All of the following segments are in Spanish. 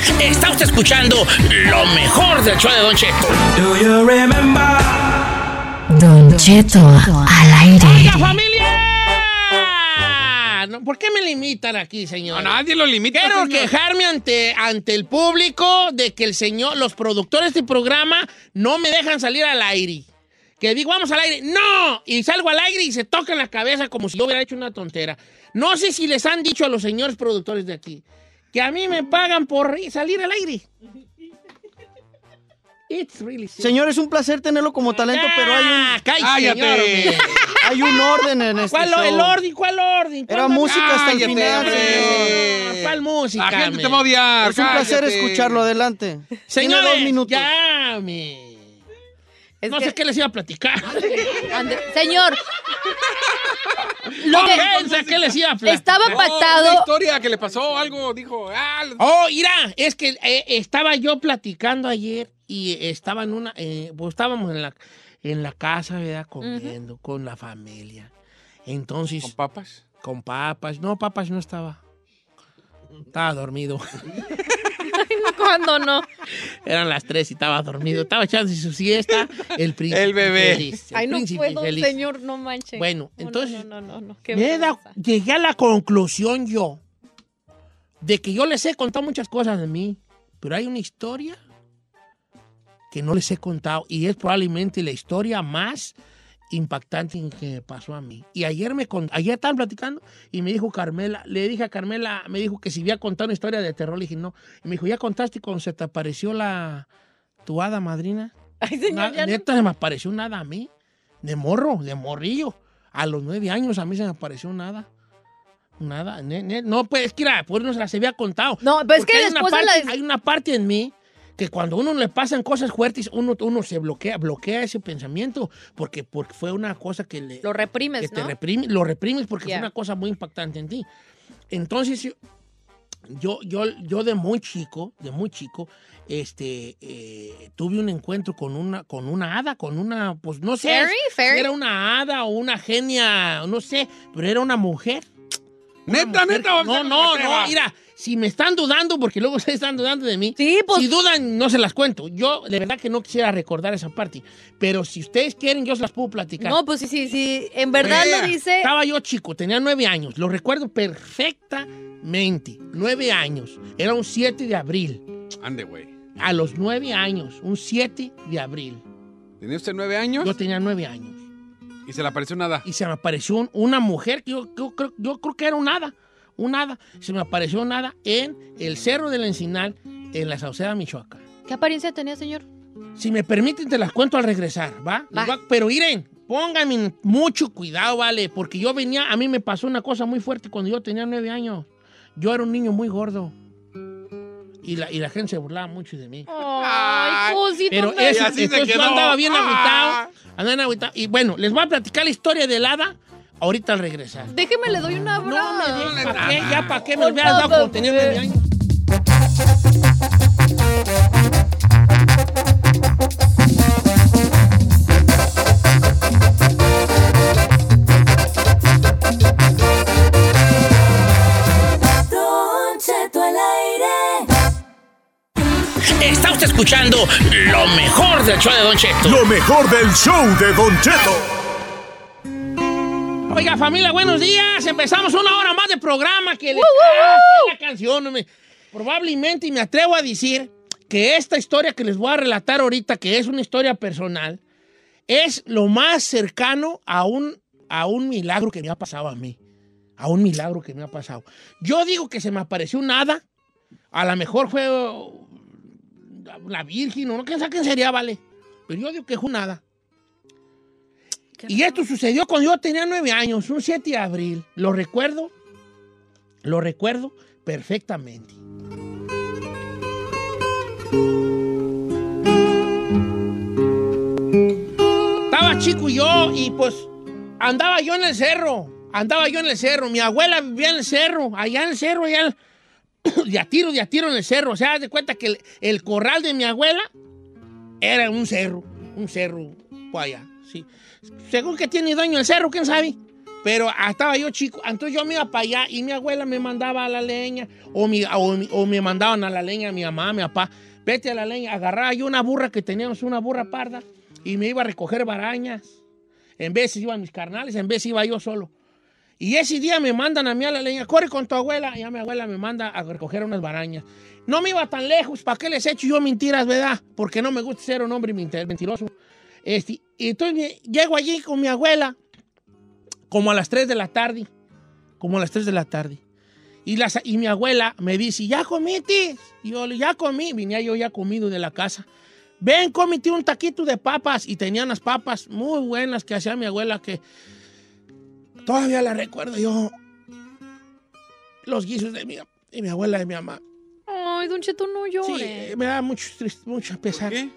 Está usted escuchando lo mejor del show de Don Cheto. Don Cheto al aire. ¡Oiga, familia! No, ¿Por qué me limitan aquí, señor? A nadie lo limita. Quiero señor. quejarme ante, ante el público de que el señor, los productores de este programa no me dejan salir al aire. Que digo, vamos al aire. ¡No! Y salgo al aire y se tocan la cabeza como si yo hubiera hecho una tontera. No sé si les han dicho a los señores productores de aquí que a mí me pagan por salir al aire. It's really simple. Señor, es un placer tenerlo como talento, pero hay Ah, un, cállate, Cállate. señor, hay un orden en este ¿Cuál show. el orden? ¿Cuál orden? Era ¿Cuál música hasta el final, señor. No, ¿Cuál música? La gente men? te va a odiar. Es un placer escucharlo, adelante. Tiene Señores, dos minutos. ya, me. Es no que- sé qué les iba a platicar. Ande- Señor, no que- qué les iba a platicar. estaba No, una pactado. historia que le pasó algo, dijo. Ah, Oh, mira, es que eh, estaba yo platicando ayer y estaba en una, eh, pues estábamos en la, en la casa, ¿verdad? Comiendo con la familia. Entonces, con papas. con papas. No, papas no estaba. Estaba dormido. ¿Cuándo no? Eran las tres y estaba dormido. Estaba echando su siesta. El príncipe El bebé. feliz, el Ay, no príncipe puedo, feliz. señor, no manche. Bueno, No, no, entonces, No, no, no, no, qué Me vergüenza. llegué a la conclusión yo de que yo les he contado muchas cosas de mí, pero hay una historia que no les he contado y es probablemente la historia más impactante que me pasó a mí. Y ayer me con- ayer estaban platicando y me dijo Carmela, le dije a Carmela, me dijo que si había contado una historia de terror, le dije no. Y me dijo, ¿ya contaste cuando se te apareció la tu hada madrina? Ay, señor, ya no- neta, se me apareció nada a mí. De morro, de morrillo. A los nueve años a mí se me apareció nada. Nada. ne- ne- no, pues es que era, pues no se las había contado. No, pero es Porque que hay una después de parte- la... Hay una parte en mí que cuando a uno le pasan cosas fuertes, uno, uno se bloquea, bloquea ese pensamiento. Porque, porque fue una cosa que le. Lo que reprimes, te ¿no? reprime- lo reprimes porque Ya. fue una cosa muy impactante en ti. Entonces, yo, yo, yo, de muy chico, de muy chico, este, eh, tuve un encuentro con una, con una hada, con una, pues no sé, Fairy, si fairy. era una hada o una genia, no sé, pero era una mujer. Una Neta, mujer- neta. No, no, no, mira, si me están dudando, porque luego ustedes están dudando de mí, Sí, pues... si dudan, no se las cuento. Yo, de verdad que no quisiera recordar esa parte, pero si ustedes quieren, yo se las puedo platicar. No, pues sí, sí, sí. En verdad Vea. lo dice... Estaba yo chico, tenía nueve años, lo recuerdo perfectamente. Nueve años, era un 7 de abril. Ande, güey. A los nueve años, un 7 de abril. ¿Tenía usted nueve años? Yo tenía nueve años. Y se le apareció nada. Y se me apareció un- una mujer, que yo, yo creo, yo creo que era un hada, un hada. Se me apareció un hada en el Cerro del Encinal, en la Sauceda, Michoacán. ¿Qué apariencia tenía, señor? Si me permiten, te las cuento al regresar, ¿va? Pero miren, pónganme mucho cuidado, ¿vale? Porque yo venía, a mí me pasó una cosa muy fuerte cuando yo tenía nueve años. Yo era un niño muy gordo. Y la, y la gente se burlaba mucho de mí. Ay, cosito. Pero eso, así se entonces yo andaba bien Ah. agüitado. Andaba bien agüitado. Y bueno, les voy a platicar la historia del hada ahorita al regresar. Déjeme, le doy una No me abrazo. dejes, ¿para qué? Ya, ¿para qué me hubieras dado tenía nueve años? Don Cheto al aire. Está usted escuchando lo mejor del show de Don Cheto. Lo mejor del show de Don Cheto. Oiga, familia, buenos días. Empezamos una hora más de programa. Que le... Ah, qué la canción. Probablemente, y me atrevo a decir que esta historia que les voy a relatar ahorita, que es una historia personal, es lo más cercano a un, a un milagro que me ha pasado a mí. A un milagro que me ha pasado. Yo digo que se me apareció un hada. A lo mejor fue uh, la Virgen, o no, quién sabe quién sería, vale. Pero yo digo que fue un hada. Y esto sucedió cuando yo tenía nueve años, un 7 de abril. Lo recuerdo, lo recuerdo perfectamente. Estaba chico yo y pues andaba yo en el cerro, andaba yo en el cerro. Mi abuela vivía en el cerro, allá en el cerro, allá de a tiro, de a tiro en el cerro. O sea, haz de cuenta que el, el corral de mi abuela era un cerro, un cerro por allá, sí. Según que tiene dueño el cerro, ¿quién sabe? Pero ah, estaba yo chico, entonces yo me iba para allá y mi abuela me mandaba a la leña, o, mi, o, me mandaban a la leña mi mamá, mi papá. Vete a la leña, agarraba yo una burra que teníamos, una burra parda, y me iba a recoger barañas. En vez iban mis carnales, en vez iba yo solo. Y ese día me mandan a mí a la leña, corre con tu abuela. Y ya mi abuela me manda a recoger unas barañas. No me iba tan lejos, ¿para qué les echo yo mentiras, verdad? Porque no me gusta ser un hombre mentiroso. Este, y entonces llego allí con mi abuela, como a las 3 de la tarde. Como a las 3 de la tarde. Y, las, y mi abuela me dice, ¿ya comiste? Y yo, ya comí. Venía yo ya comido de la casa. Ven, cómete un taquito de papas. Y tenía unas papas muy buenas que hacía mi abuela que todavía la recuerdo yo. Los guisos de mi, de mi abuela y mi mamá. Ay, Don Cheto, no Sí, llore. me da mucho, mucho pesar. ¿Qué?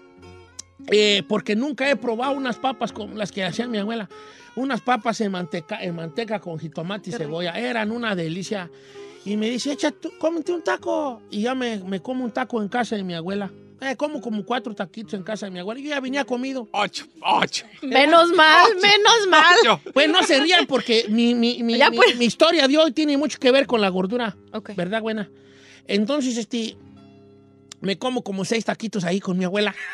Eh, porque nunca he probado unas papas como las que hacía mi abuela. Unas papas en manteca, en manteca con jitomate y Qué rico. cebolla. Eran una delicia. Y me dice, echa, tú, cómete un taco. Y ya me, me como un taco en casa de mi abuela. Eh, como como cuatro taquitos en casa de mi abuela. Yo ya venía comido. Ocho, ocho. Menos mal, menos mal. Ocho. Pues no se rían porque mi, mi- mi- Ya, mi- pues. mi historia de hoy tiene mucho que ver con la gordura. Ok. ¿Verdad, buena? Entonces, este, me como como seis taquitos ahí con mi abuela.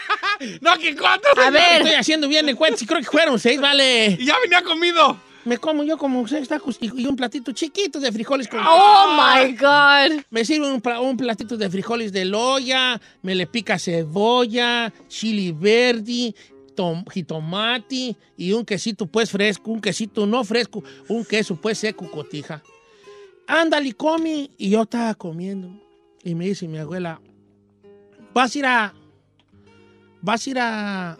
No, que cuatro. A ver. Estoy haciendo bien de cuentas y creo que fueron seis, vale. Y ya venía comido. Me como yo como seis tacos y, y un platito chiquito de frijoles con... Oh my God. Me sirve un platito de frijoles de loya, me le pica cebolla, chili verde, tom- jitomate y un quesito pues fresco, un quesito no fresco, un queso pues seco cotija. Ándale, come. Y yo estaba comiendo. Y me dice mi abuela, ¿vas a ir a... ¿Vas a ir a...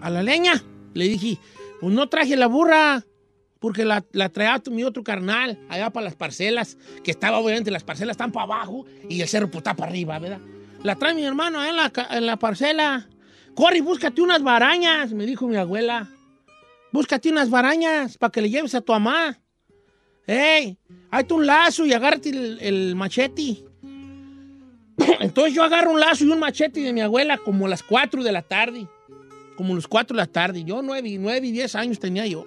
a la leña? Le dije, pues no traje la burra. Porque la, la traía mi otro carnal allá para las parcelas, que estaba obviamente las parcelas están para abajo y el cerro pues, está para arriba, ¿verdad? La trae mi hermano allá en la, en la parcela. Corre búscate unas barañas, me dijo mi abuela. Búscate unas barañas para que le lleves a tu mamá. ¡Ey! Hazte un lazo y agárrate el machete. Entonces yo agarro un lazo y un machete de mi abuela como a las 4 de la tarde. Como los 4 de la tarde. Yo 9, nueve y 10 años tenía yo.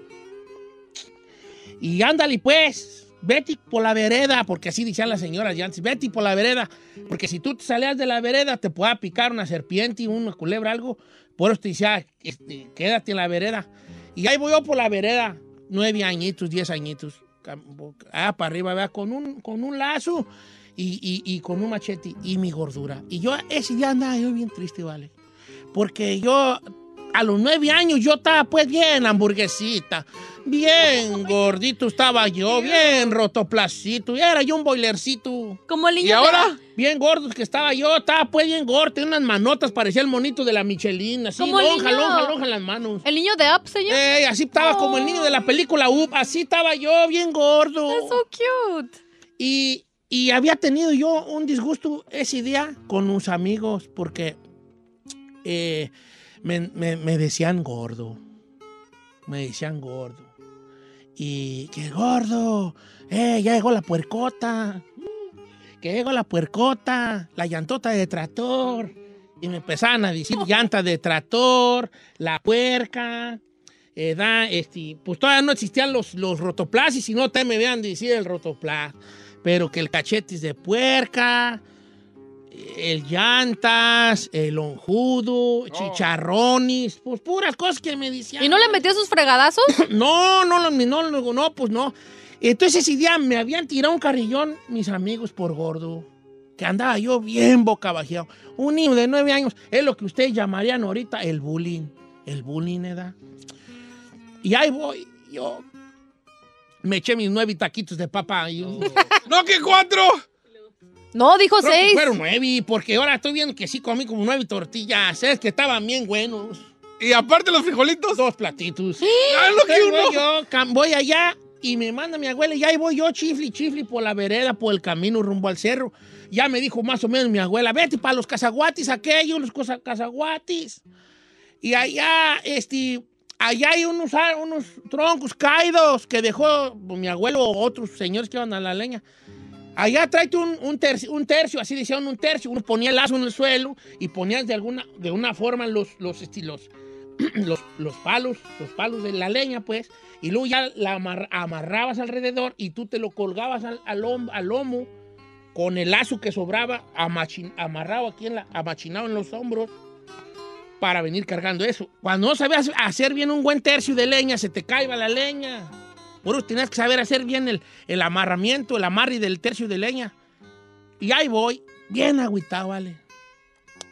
Y ándale pues, vete por la vereda, porque así decían las señoras ya antes, vete por la vereda, porque si tú te salías de la vereda te pueda picar una serpiente, una culebra, algo. Por eso te decía, este, quédate en la vereda. Y ahí voy yo por la vereda, nueve añitos, diez añitos, allá para arriba, ¿verdad? Con un, con un lazo y, y- y con un machete y mi gordura. Y yo ese día andaba yo bien triste, ¿vale? Porque yo, a los nueve años, yo estaba pues bien hamburguesita, bien gordito estaba yo, bien rotoplacito, era yo un boilercito. Como el niño ¿Y ahora? Bien gordo que estaba yo, estaba pues bien gordo, tenía unas manotas, parecía el monito de la Michelin, así, Como el lonja, niño. lonja, lonja las manos. El niño de Up, señor. Ey, así estaba como el niño de la película Up, así estaba yo, bien gordo. That's so cute. Y, y había tenido yo un disgusto ese día con unos amigos porque eh, me, me- me decían gordo. Me decían gordo. Y que gordo, eh, ya llegó la puercota. Que llegó la puercota, la llantota de tractor. Y me empezaban a decir llanta de tractor, la puerca. eh, da, este, pues todavía no existían los, los rotoplas y si no, también me vean decir el rotoplas. Pero que el cachete es de puerca, el llantas, el lonjudo, chicharrones, pues puras cosas que me decían. ¿Y no le metió sus fregadazos? No, no, no, no, no, no, pues no. Entonces ese día me habían tirado un carrillón mis amigos por gordo. Que andaba yo bien boca bajeado. Un niño de nueve años es lo que ustedes llamarían ahorita el bullying. El bullying, ¿verdad? Y ahí voy, yo me eché mis nueve taquitos de papa. y yo- No, que cuatro. No, dijo Creo que seis. fueron nueve, porque ahora estoy viendo que sí comí como nueve tortillas. Es que estaban bien buenos. Y aparte los frijolitos. Dos platitos. Ah, lo que Entonces voy uno. yo, voy allá y me manda mi abuela y ahí voy yo chifli, chifli por la vereda, por el camino rumbo al cerro. Ya me dijo más o menos mi abuela, vete para los cazaguatis aquellos, los cosa- cazaguatis. Y allá, este, allá hay unos, ar- unos troncos caídos que dejó pues, mi abuelo o otros señores que iban a la leña. Allá tráete un, un, tercio, un tercio, así decían un tercio. Uno ponía el lazo en el suelo y ponías de alguna de una forma los, los estilos, los, los palos, los palos de la leña, pues, y luego ya la amar- amarrabas alrededor y tú te lo colgabas al, al lomo con el lazo que sobraba amachin- amarrado aquí, en la, amachinado en los hombros para venir cargando eso. Cuando no sabías hacer bien un buen tercio de leña, se te caía la leña. Por eso tenías que saber hacer bien el, el amarramiento, el amarre del tercio de leña. Y ahí voy, bien agüitado, vale.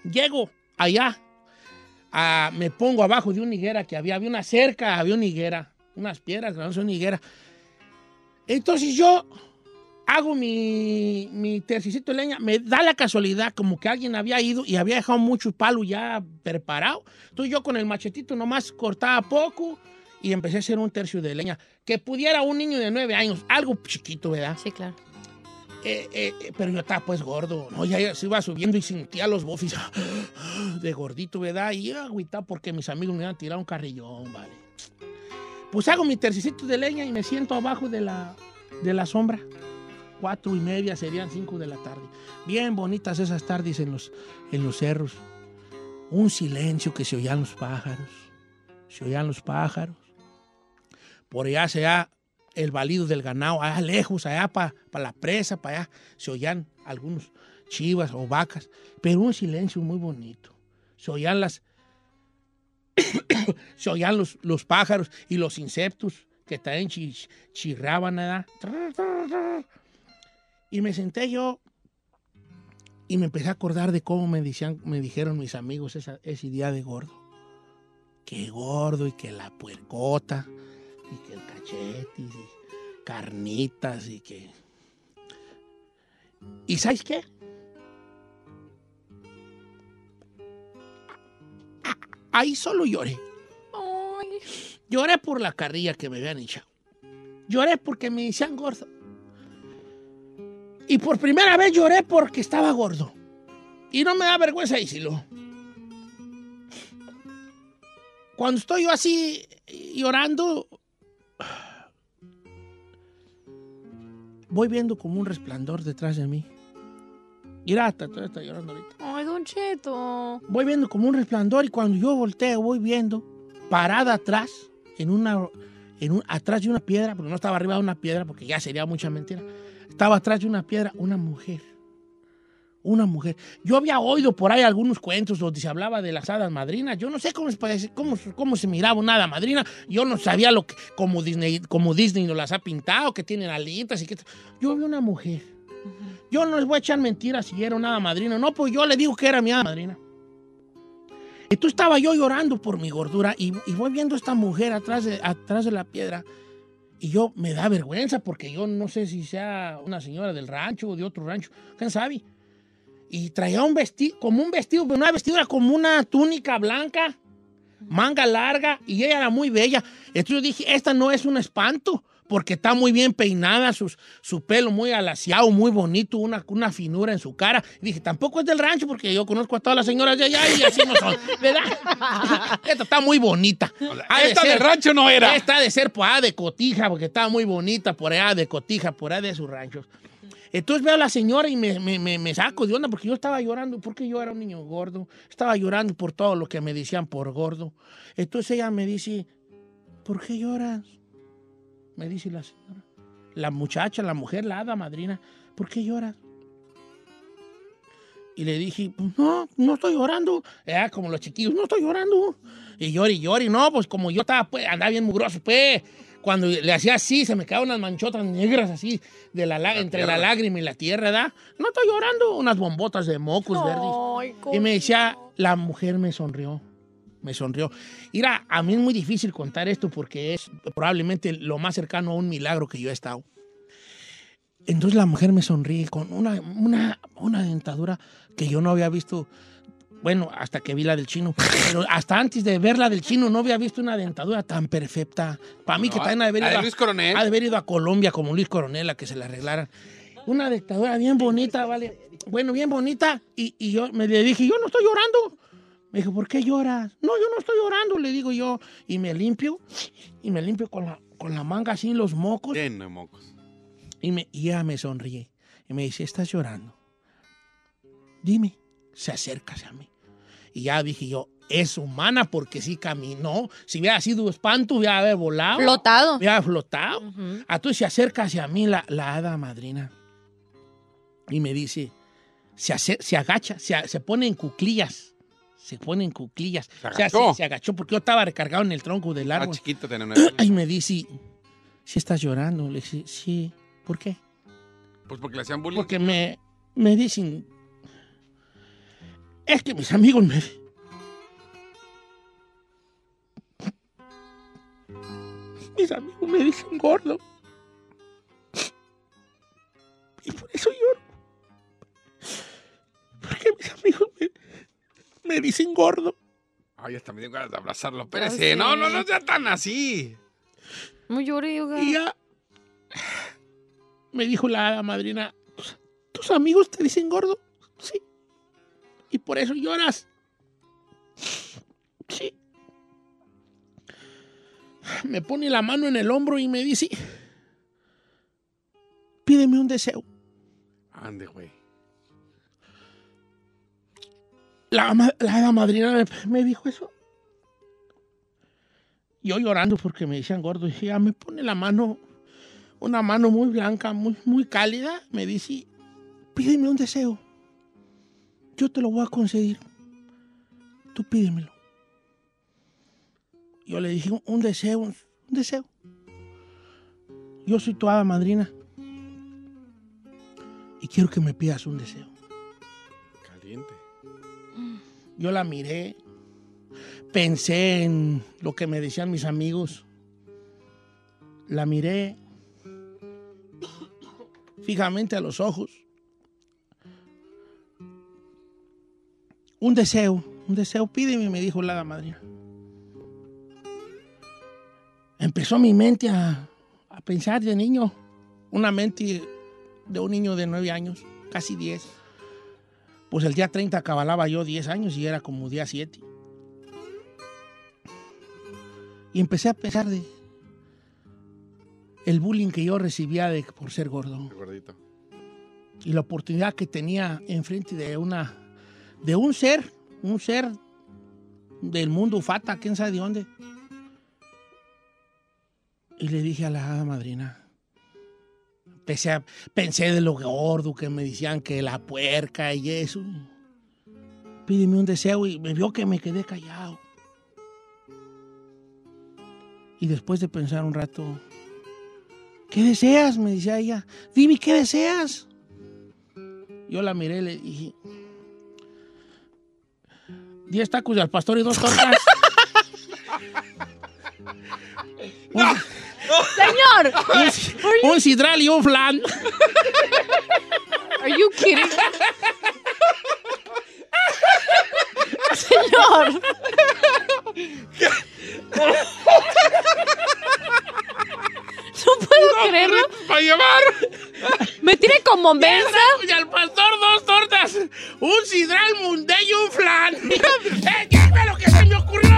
Llego allá, ah, me pongo abajo de una higuera que había, había una cerca, había una higuera, unas piedras, no son higuera. Entonces yo hago mi, mi tercicito de leña, me da la casualidad como que alguien había ido y había dejado mucho palo ya preparado. Entonces yo con el machetito nomás cortaba poco y empecé a hacer un tercio de leña. Que pudiera un niño de nueve años, algo chiquito, ¿verdad? Sí, claro. Eh, eh, eh, pero yo estaba pues gordo, ¿no? Ya, se iba subiendo y sentía los bofis de gordito, ¿verdad? Y agüitado porque mis amigos me iban a tirar un carrillón, ¿vale? Pues hago mi tercicito de leña y me siento abajo de la, de la sombra. Cuatro y media serían cinco de la tarde. Bien bonitas esas tardes en los, en los cerros. Un silencio que se oían los pájaros. Se oían los pájaros. Por allá se oía el balido del ganado, allá lejos, allá para la presa, para allá, se oían algunos chivas o vacas, pero un silencio muy bonito. Se oían las. se oían los, los pájaros y los insectos que también chi- chirraban, ¿verdad? Y me senté yo y me empecé a acordar de cómo me, decían, me dijeron mis amigos esa- ese día de gordo. Que gordo y que la puercota y que el cachete y carnitas y que... ¿Y sabes qué? Ahí solo lloré. Lloré por la carrilla que me habían echado. Lloré porque me decían gordo. Y por primera vez lloré porque estaba gordo. Y no me da vergüenza decirlo. Cuando estoy yo así llorando, voy viendo como un resplandor detrás de mí. Mira, todavía está llorando ahorita. Ay, Don Cheto. Voy viendo como un resplandor y cuando yo volteo voy viendo parada atrás, en una, en un, atrás de una piedra, porque no estaba arriba de una piedra, porque ya sería mucha mentira. Estaba atrás de una piedra una mujer. Una mujer. Yo había oído por ahí algunos cuentos donde se hablaba de las hadas madrinas. Yo no sé cómo, se- cómo, cómo se miraba una hada madrina. Yo no sabía lo que, como Disney, como Disney nos las ha pintado, que tienen alitas y que... Yo vi una mujer. Yo no les voy a echar mentiras si era una hada madrina. No, pues yo le digo que era mi hada madrina. Y tú estaba yo llorando por mi gordura y, y voy viendo a esta mujer atrás de, atrás de la piedra y yo me da vergüenza porque yo no sé si sea una señora del rancho o de otro rancho, quién sabe. Y traía un vestido, como un vestido, pero una vestidura como una túnica blanca, manga larga y ella era muy bella. Entonces yo dije, esta no es un espanto porque está muy bien peinada, sus, su pelo muy alaciado, muy bonito, una, una finura en su cara. Y dije, tampoco es del rancho porque yo conozco a todas las señoras de allá y así no son, ¿verdad? Esta está muy bonita. Ha de Esta ser- del rancho no era. esta de ser por allá de Cotija, porque estaba muy bonita por allá de Cotija, por allá de sus ranchos. Entonces veo a la señora y me, me- me- me saco de onda porque yo estaba llorando, porque yo era un niño gordo. Estaba llorando por todo lo que me decían por gordo. Entonces ella me dice, ¿por qué lloras? Me dice la señora. La muchacha, la mujer, la hada madrina, ¿por qué lloras? Y le dije, pues no, no estoy llorando. Era como los chiquillos, no estoy llorando. Y llori, llori, no, pues como yo estaba, pues, andaba bien mugroso, pues. Cuando le hacía así, se me quedaban unas manchotas negras así, de la, entre la lágrima y la tierra, ¿verdad? No estoy llorando, unas bombotas de mocos verdes. Y me decía, la mujer me sonrió. Me sonrió. Mira, a mí es muy difícil contar esto porque es probablemente lo más cercano a un milagro que yo he estado. Entonces la mujer me sonríe con una, una, una dentadura que yo no había visto, bueno, hasta que vi la del chino, pero hasta antes de ver la del chino no había visto una dentadura tan perfecta. Para mí que también ha de haber ido a- Luis Coronel. ha de haber ido a Colombia como Luis Coronel a que se la arreglaran. Una dictadura bien bonita, ¿vale? Bueno, bien bonita. Y, y yo me le dije, yo no estoy llorando. Me dijo, ¿por qué lloras? No, yo no estoy llorando, le digo yo. Y me limpio, y me limpio con la, con la manga así los mocos. Lleno de mocos. Y, me, y ella me sonríe. Y me dice, ¿estás llorando? Dime. Se acerca hacia mí. Y ya dije yo, es humana porque sí caminó. Si hubiera sido espanto, hubiera haber volado. Flotado. Hubiera flotado. Ujú. Entonces se acerca hacia mí la, la hada madrina y me dice, se, acer- se agacha, se, a- se pone en cuclillas. Se pone en cuclillas. Se O sea, agachó. se, se agachó porque yo estaba recargado en el tronco del Ah, árbol. chiquito tenía una... Y me dice, ¿sí estás llorando? Le dije, sí. ¿Por qué? Pues porque le hacían bullying. Porque me, me dicen, es que mis amigos me... Mis amigos me dicen gordo. Y por eso lloro. Porque mis amigos me, me dicen gordo. Ay, hasta me dio ganas de abrazarlo. Espérese. No, no, no sea tan así. No lloré, oiga. Y ya me dijo la hada madrina, "¿Tus- ¿tus amigos te dicen gordo? Sí. Y por eso lloras. Sí. Me pone la mano en el hombro y me dice, pídeme un deseo. Ande, güey. La, la hada madrina me, dijo eso. Yo llorando porque me decían gordo. Y ella me pone la mano, una mano muy blanca, muy, muy cálida. Me dice, pídeme un deseo. Yo te lo voy a conceder. Tú pídemelo. Yo le dije, un deseo, un deseo. Yo soy tu hada madrina. Y quiero que me pidas un deseo. Yo la miré, pensé en lo que me decían mis amigos. La miré fijamente a los ojos. Un deseo, un deseo, pídeme, me dijo la madrina. Empezó mi mente a, a pensar de niño, una mente de un niño de nueve años, casi diez. Pues el día 30 acabalaba yo 10 años y era como día 7. Y empecé a pensar de el bullying que yo recibía de, por ser gordo Qué gordito. y la oportunidad que tenía enfrente de una de un ser, un ser del mundo fata, quién sabe de dónde. Y le dije a la hada madrina, Pensé, a- pensé de lo gordo que me decían que la puerca y eso. Pídeme un deseo y me vio que me quedé callado. Y después de pensar un rato, ¿qué deseas? Me decía ella. Dime, ¿qué deseas? Yo la miré y le dije, diez tacos de al pastor y dos tortas. Señor, un, un sidral y un flan. are you kidding? Señor. No puedo creerlo. ¡Para llevar! Me tiene como mensa. Y al pastor dos tortas, un sidral munde y un flan. ¡Eh, lo que se me ocurrió!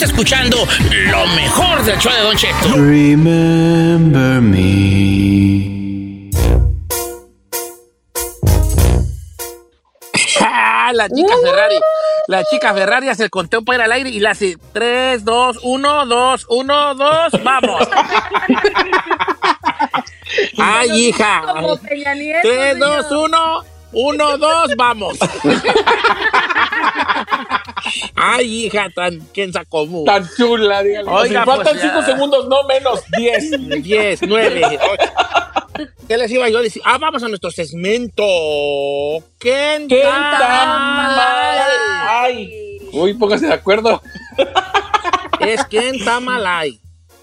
Escuchando lo mejor del show de Don Cheto. Remember me. Ah, la chica Ferrari. La chica Ferrari hace el conteo para ir al aire y la hace 3, 2, 1, 2, 1, 2, vamos. Ay, hija. Como Peña Nieto. 3, 2, señor. 1, 1, 2, vamos. Ay, hija, tan, ¿quién sacó? Tan chula, dígale. Oiga, si faltan pues, ya. 5 segundos, no menos, 10. 10, 9, 8. ¿Qué les iba yo a decir? Ah, vamos a nuestro segmento. ¿Quién ¿Qué está tan mal? Ay. Uy, póngase de acuerdo. Es ¿Quién está mal ahí?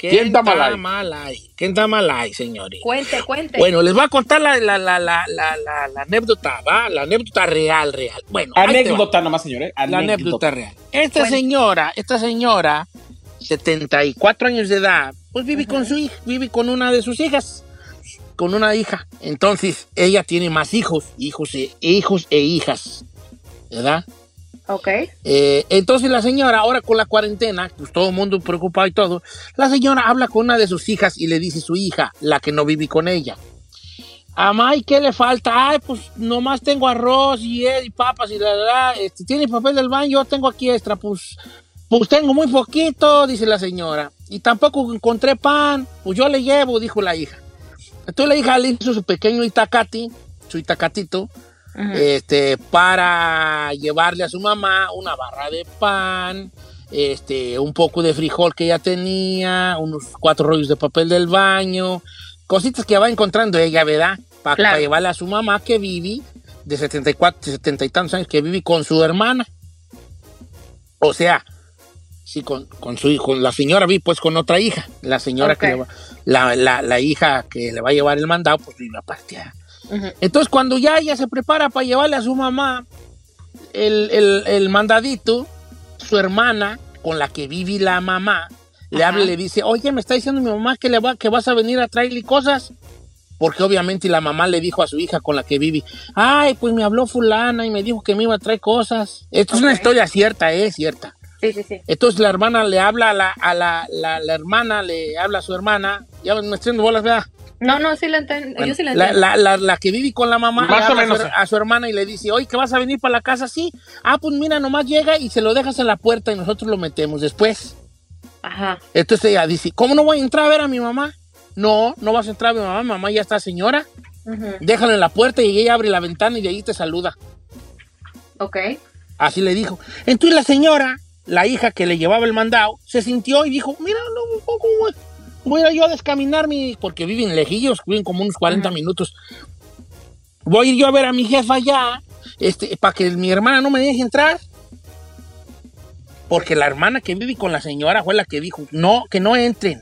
¿Quién está mal ahí? mal ahí? ¿Quién está mal ahí, señores? Cuente, cuente. Bueno, les voy a contar la, la, la, la, la, la, la anécdota, ¿va? La anécdota real, real. Bueno. Anécdota nomás, señor, ¿eh? La anécdota real. Esta señora, esta señora, 74 años de edad, pues vive con su hija, vive con una de sus hijas. con una hija. Entonces, ella tiene más hijos, hijos e, hijos e hijas. ¿Verdad? Ok. Eh, entonces la señora, ahora con la cuarentena, pues todo el mundo preocupado y todo, la señora habla con una de sus hijas y le dice su hija, la que no vive con ella. Amá, ¿y qué le falta? Ay, pues nomás tengo arroz y, eh, y papas y la verdad, este, ¿tiene papel del baño? Yo tengo aquí extra, pues, pues tengo muy poquito, dice la señora. Y tampoco encontré pan, pues yo le llevo, dijo la hija. Entonces la hija le hizo su pequeño itacati, su itacatito, este, para llevarle a su mamá una barra de pan, este, un poco de frijol que ella tenía, unos cuatro rollos de papel del baño, cositas que va encontrando ella, ¿verdad? Para Claro. llevarle a su mamá que vive de 74, de 70 y tantos años, que vive con su hermana. O sea, sí, con, con su hijo, la señora vive pues con otra hija, la señora que le va- la, la, la hija que le va a llevar el mandado, pues vive aparte. Entonces, cuando ya ella se prepara para llevarle a su mamá el, el- el mandadito, su hermana, con la que vive la mamá, le habla y le dice, oye, me está diciendo mi mamá que, le va, que vas a venir a traerle cosas. Porque obviamente la mamá le dijo a su hija con la que vive, ay, pues me habló fulana y me dijo que me iba a traer cosas. Esto es una historia cierta, es cierta. Sí, sí, sí. Entonces la hermana le habla a la, a la, la- la hermana, le habla a su hermana, ya me estoy bolas, ¿verdad? No, no, sí la entiendo. Bueno, Yo sí la la, entiendo. la- la- la que vive con la mamá Más le o habla menos. A, su, a su hermana y le dice, oye, que vas a venir para la casa, sí. Ah, pues mira, nomás llega y se lo dejas en la puerta y nosotros lo metemos después. Ajá. Entonces ella dice, ¿cómo no voy a entrar a ver a mi mamá? No, no vas a entrar a mi mamá, mi mamá ya está señora. Ujú. Déjalo en la puerta y ella abre la ventana y de ahí te saluda. Ok. Así le dijo. Entonces la señora, la hija que le llevaba el mandado, se sintió y dijo, mira, no, un poco voy, voy a ir yo a descaminar mi... Porque viven lejillos, viven como unos 40 minutos. Voy a ir yo a ver a mi jefa ya, este, para que mi hermana no me deje entrar. Porque la hermana que vive con la señora fue la que dijo, no, que no entren,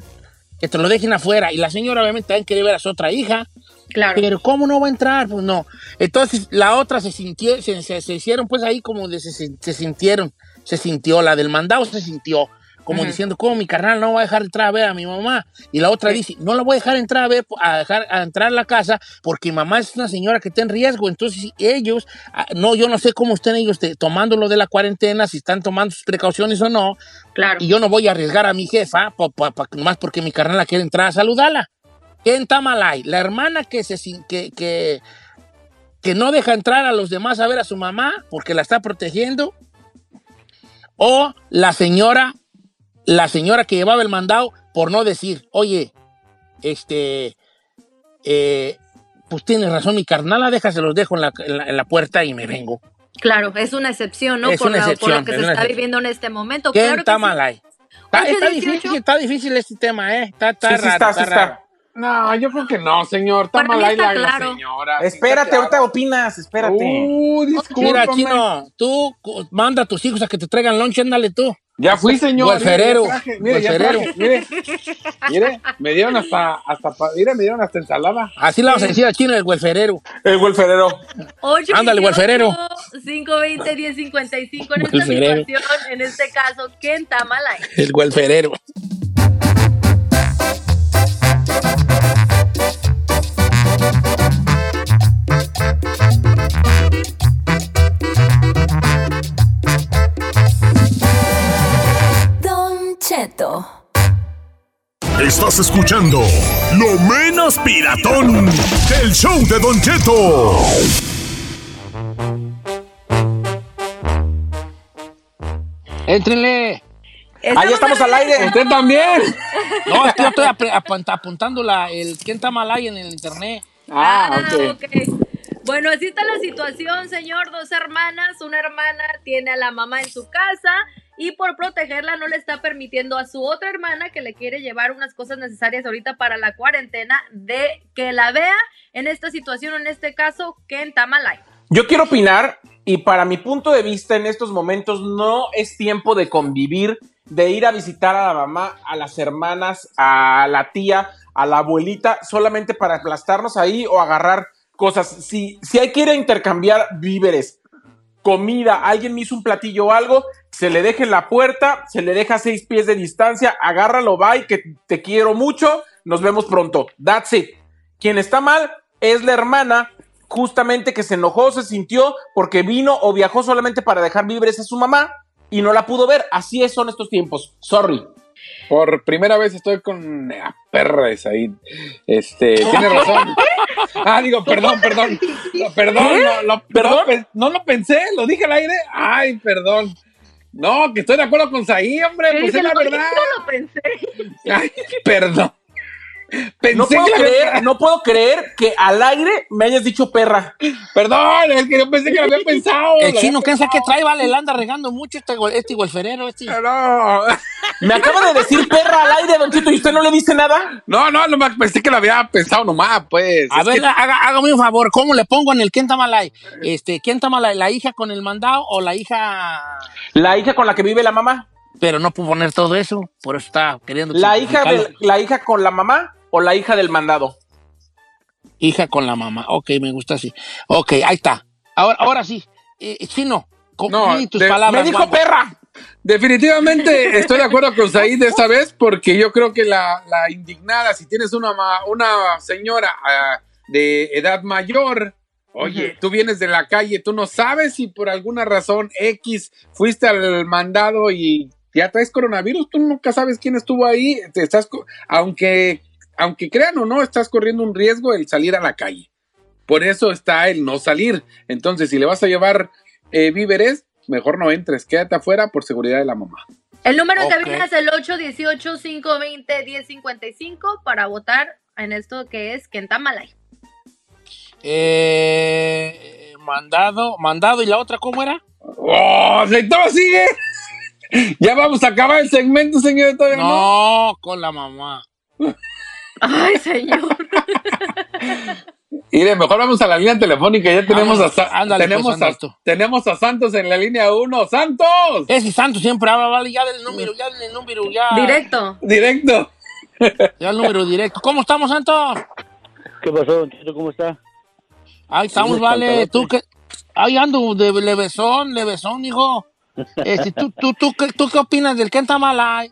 que te lo dejen afuera. Y la señora obviamente también quería ver a su otra hija. Claro. Pero ¿cómo no va a entrar? Pues no. Entonces la otra se sintió, se, se- se hicieron pues ahí como de se, se sintieron, se sintió, la del mandado se sintió, como diciendo, ¿cómo mi carnal no va a dejar entrar a ver a mi mamá? Y la otra dice, no la voy a dejar entrar a ver, a dejar a entrar a la casa, porque mi mamá es una señora que está en riesgo. Entonces ellos, ah, no, yo no sé cómo estén ellos tomando lo de la cuarentena, si están tomando sus precauciones o no, Claro. y yo no voy a arriesgar a mi jefa, pa, pa- pa- nomás porque mi carnal la quiere entrar a saludarla. ¿Quién está mal ahí? La hermana que, se, que, que, que no deja entrar a los demás a ver a su mamá porque la está protegiendo. O la señora, la señora que llevaba el mandado por no decir, oye, este, eh, pues tienes razón, mi carnala, déjase los dejo en la, en la- en la puerta y me vengo. Claro, es una excepción, ¿no? Es por, una la- por lo que es se está excepción. viviendo en este momento. ¿Quién Claro que está sí. mal ahí? Está, Oye, está 18. difícil, está difícil este tema, ¿eh? Está, está Sí, sí raro, está, está sí está. raro. No, yo creo que no, señor. Está mal ahí la, la claro. señora. Espérate, está ahorita claro. opinas, espérate. Uh. Mira, Chino, tú manda a tus hijos a que te traigan lunch, ándale tú. Ya fui, señor. Gualferero, Mire, Mire, mire. Mire, me dieron hasta, hasta, mire, me dieron hasta ensalada. Así le vamos a decir al chino el welferero. El welferero. 8, Ándale, Gualferero. 520 1055 en esta situación, en este caso, ¿quién está mal ahí? El welferero. Estás escuchando Lo Menos Piratón del show de Don Cheto. Éntrenle. Ah, ya estamos al aire. Usted también. No, es que yo estoy ap- apunt- apuntando la, el quién está mal ahí en el internet. Ah, ok. ok. Bueno, así está la situación, señor. Dos hermanas. Una hermana tiene a la mamá en su casa y por protegerla no le está permitiendo a su otra hermana que le quiere llevar unas cosas necesarias ahorita para la cuarentena de que la vea en esta situación, en este caso, Ken Tamalay. Yo quiero opinar y para mi punto de vista en estos momentos no es tiempo de convivir, de ir a visitar a la mamá, a las hermanas, a la tía, a la abuelita, solamente para aplastarnos ahí o agarrar cosas. Si, si hay que ir a intercambiar víveres, comida, alguien me hizo un platillo o algo, se le deja en la puerta, se le deja a seis pies de distancia, agárralo, bye, que te quiero mucho, nos vemos pronto. That's it. Quien está mal es la hermana, justamente que se enojó, se sintió porque vino o viajó solamente para dejar víveres a su mamá y no la pudo ver. Así son estos tiempos. Sorry. Por primera vez estoy con la perra de Said. Este, tiene razón. Ah, digo, perdón, perdón. Perdón, no, lo- ¿Perdón? No, no lo pensé, lo dije al aire. Ay, perdón. No, que estoy de acuerdo con Said, hombre, pues es la verdad. no lo pensé. Ay, perdón. Pensé No puedo que creer, no puedo creer que al aire me hayas dicho perra. Perdón, es que yo pensé que lo había pensado. El chino, ¿quién sabe qué trae? Vale, le anda regando mucho este, este golferero. Este. No, Me acaba de decir perra al aire, Don Chito, y usted no le dice nada. no, no, nomás pensé que lo había pensado nomás, pues. A Es ver, que- haga- hágame un favor, ¿cómo le pongo en el Kentamalay? Este, ¿Kentamalay, la hija con el mandado o la hija...? La hija con la que vive la mamá. Pero no puedo poner todo eso, por eso está queriendo... La hija, de, la hija con la mamá o la hija del mandado. Hija con la mamá, ok, me gusta así. Ok, ahí está. Ahora, ahora sí, Eh, chino, con No, tus de- palabras. Me dijo guapo. perra. Definitivamente estoy de acuerdo con Said de esta vez porque yo creo que la, la indignada, si tienes una, una señora ah, de edad mayor, oye, tú vienes de la calle, tú no sabes si por alguna razón X fuiste al mandado y ya traes coronavirus, tú nunca sabes quién estuvo ahí, te estás, aunque, aunque crean o no, estás corriendo un riesgo el salir a la calle. Por eso está el no salir. Entonces, si le vas a llevar eh, víveres, mejor no entres, quédate afuera por seguridad de la mamá. El número Ok. que viene es el 818-520-1055 para votar en esto que es Kentamalay. Eh, mandado, mandado, ¿y la otra cómo era? ¡Oh! ¡Se todo sigue! Ya vamos a acabar el segmento, señor. No. No, con la mamá. Ay, señor. Mire, mejor vamos a la línea telefónica. Ya tenemos a, Sa- Ándale, tenemos, pues, a, tenemos Santos en la línea 1. ¡Santos! Ese santo siempre habla, vale, ya del número, ya del número, ya. Directo. Directo. Ya el número directo. ¿Cómo estamos, Santos? ¿Qué pasó, don Chito? ¿Cómo está? Ahí estamos, vale. Tú que. Ahí ando de levesón, levesón, hijo. Este, ¿tú, tú, tú, qué- ¿Tú qué opinas del Kentamalay?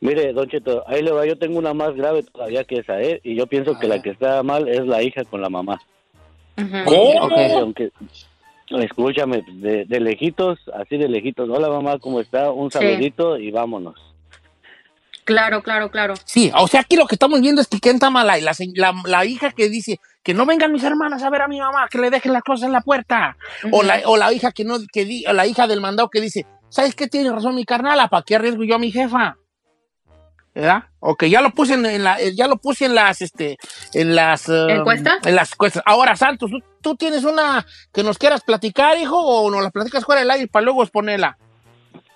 Mire, don Cheto, ahí le va, yo tengo una más grave todavía que esa, ¿eh? Y yo pienso que la que está mal es la hija con la mamá. ¿Cómo? Ok. Aunque, escúchame, de, de lejitos, así de lejitos, hola mamá, ¿cómo está? Un Sí. saludito y vámonos. Claro, claro, claro. Sí, o sea, aquí lo que estamos viendo es que Kentamalay, la, se- la, la hija que dice que no vengan mis hermanas a ver a mi mamá, que le dejen las cosas en la puerta. o, la, o la hija que no, que di- o la hija del mandado que dice, ¿sabes qué tiene razón mi carnala? ¿Para qué arriesgo yo a mi jefa? ¿Verdad? Ok, ya lo puse en, en la, eh, ya lo puse en las, este, en las... um, ¿Encuesta? En las encuestas. Ahora, Santos, ¿tú, tú tienes una que nos quieras platicar, hijo, o nos la platicas fuera del aire para luego exponerla?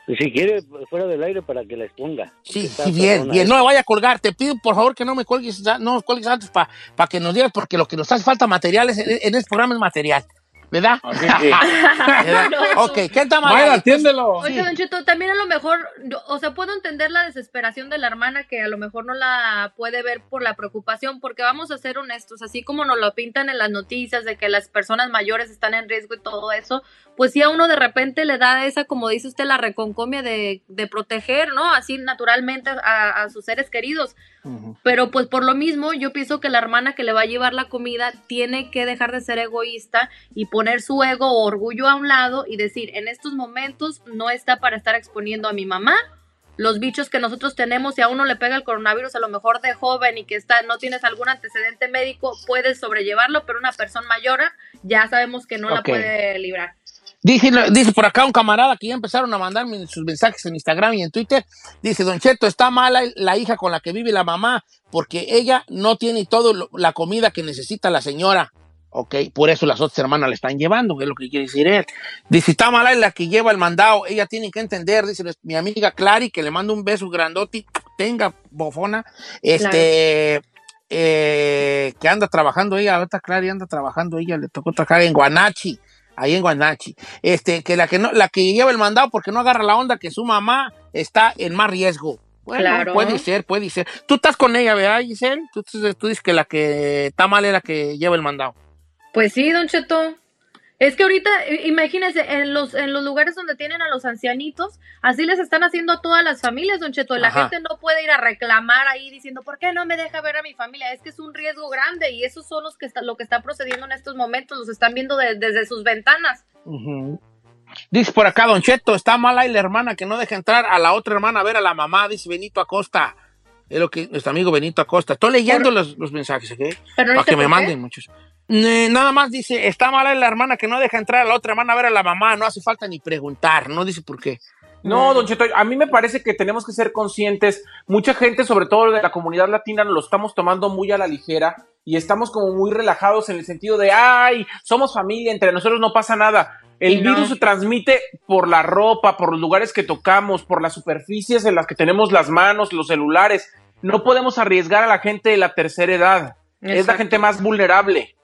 Si quiere, fuera del aire para que la exponga. Sí, sí, bien, bien. esa. No me vaya a colgar. Te pido, por favor, que no me cuelgues, no nos cuelgues antes para que nos digas, porque lo que nos hace falta material es, en este programa es material. ¿Verdad? Así que, ¿Verdad? ok, ¿qué está mal? Mayra, atiéndelo. Oye, Don Cheto, también a lo mejor, yo- o sea, puedo entender la desesperación de la hermana que a lo mejor no la puede ver por la preocupación, porque vamos a ser honestos, así como nos lo pintan en las noticias de que las personas mayores están en riesgo y todo eso, pues sí a uno de repente le da esa, como dice usted, la reconcomia de, de proteger, ¿no? Así naturalmente a, a sus seres queridos. Pero pues por lo mismo yo pienso que la hermana que le va a llevar la comida tiene que dejar de ser egoísta y poner su ego o orgullo a un lado y decir, en estos momentos no está para estar exponiendo a mi mamá. Los bichos que nosotros tenemos, si a uno le pega el coronavirus, a lo mejor de joven y que está, no tienes algún antecedente médico, puedes sobrellevarlo, pero una persona mayor ya sabemos que no la Ok. puede librar. Dice, dice por acá un camarada que ya empezaron a mandarme sus mensajes en Instagram y en Twitter. Dice, Don Cheto, está mala la hija con la que vive la mamá porque ella no tiene todo lo- la comida que necesita la señora. Ok, por eso las otras hermanas le están llevando, que es lo que quiere decir él. Dice, está mala la que lleva el mandado. Ella tiene que entender, dice mi amiga Clary, que le mando un beso grandote. Tenga, bofona. Este, eh, que anda trabajando ella, ahorita Clary anda trabajando ella, le tocó trabajar en Guanachi ahí en Guanachi, este, que la que no, la que lleva el mandado porque no agarra la onda que su mamá está en más riesgo. Bueno, Claro. puede ser, puede ser. Tú estás con ella, ¿verdad, Giselle? Tú, tú- tú dices que la que está mal es la que lleva el mandado. Pues sí, Don Cheto. Es que ahorita, imagínense, en los, en los lugares donde tienen a los ancianitos, así les están haciendo a todas las familias, Don Cheto. La Ajá. gente no puede ir a reclamar ahí diciendo, ¿por qué no me deja ver a mi familia? Es que es un riesgo grande y esos son los que está, lo que está procediendo en estos momentos, los están viendo de- desde sus ventanas. Ujú. Dice por acá, Don Cheto, está mal ahí la hermana que no deja entrar a la otra hermana a ver a la mamá, dice Benito Acosta. Es lo que nuestro amigo Benito Acosta. Estoy leyendo los, los mensajes, ¿ok? Para que me manden muchos. Eh, nada más dice, está mal ahí la hermana que no deja entrar a la otra hermana a ver a la mamá. No hace falta ni preguntar, no dice por qué. No, Don Cheto, a mí me parece que tenemos que ser conscientes. Mucha gente, sobre todo de la comunidad latina, lo estamos tomando muy a la ligera y estamos como muy relajados en el sentido de, ay, somos familia, entre nosotros no pasa nada. El no. virus se transmite por la ropa, por los lugares que tocamos, por las superficies en las que tenemos las manos, los celulares. No podemos arriesgar a la gente de la tercera edad. Es la gente más vulnerable.